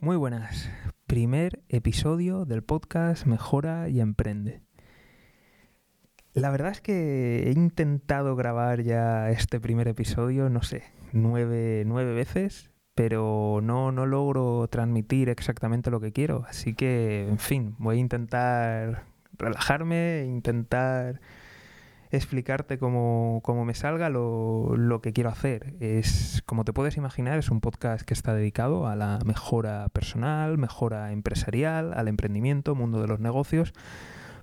Muy buenas. Primer episodio del podcast Mejora y Emprende. La verdad es que he intentado grabar ya este primer episodio, no sé, nueve, nueve veces, pero no, no logro transmitir exactamente lo que quiero. Así que, en fin, voy a intentar relajarme, intentar explicarte cómo, me salga lo, lo, que quiero hacer. Es, como te puedes imaginar, es un podcast que está dedicado a la mejora personal, mejora empresarial, al emprendimiento, mundo de los negocios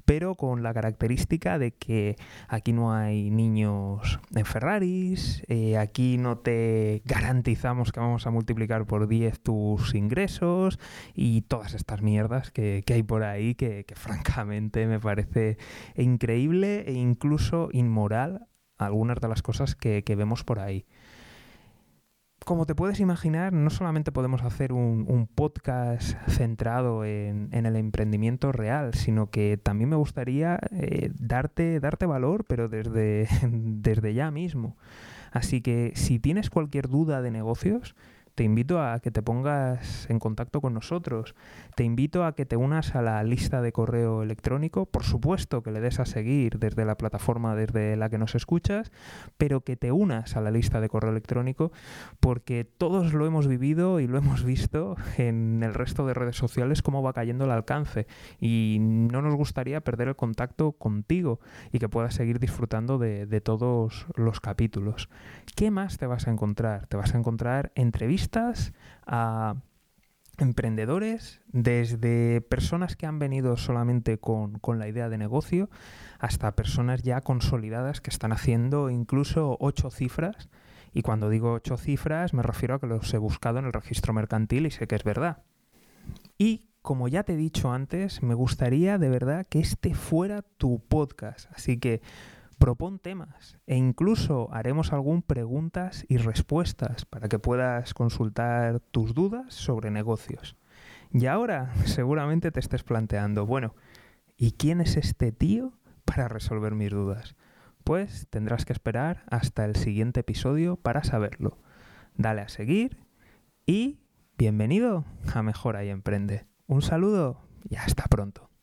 pero con la característica de que aquí no hay niños en Ferraris, eh, aquí no te garantizamos que vamos a multiplicar por 10 tus ingresos y todas estas mierdas que, hay por ahí que, francamente me parece increíble e incluso inmoral algunas de las cosas que vemos por ahí como te puedes imaginar, no solamente podemos hacer un, podcast centrado en, el emprendimiento real, sino que también me gustaría eh, darte, darte valor, pero desde, desde ya mismo. Así que si tienes cualquier duda de negocios, te invito a que te pongas en contacto con nosotros. Te invito a que te unas a la lista de correo electrónico. Por supuesto que le des a seguir desde la plataforma desde la que nos escuchas, pero que te unas a la lista de correo electrónico porque todos lo hemos vivido y lo hemos visto en el resto de redes sociales cómo va cayendo el alcance y no nos gustaría perder el contacto contigo y que puedas seguir disfrutando de, todos los capítulos. ¿Qué más te vas a encontrar? Te vas a encontrar entrevistas a emprendedores, desde personas que han venido solamente con, la idea de negocio hasta personas ya consolidadas que están haciendo incluso ocho cifras. Y cuando digo ocho cifras me refiero a que los he buscado en el registro mercantil y sé que es verdad. Y como ya te he dicho antes, me gustaría de verdad que este fuera tu podcast. Así que propon temas e incluso haremos algún preguntas y respuestas para que puedas consultar tus dudas sobre negocios. Y ahora seguramente te estés planteando, bueno, ¿y quién es este tío para resolver mis dudas? Pues tendrás que esperar hasta el siguiente episodio para saberlo. Dale a seguir y bienvenido a Mejora y Emprende. Un saludo y hasta pronto.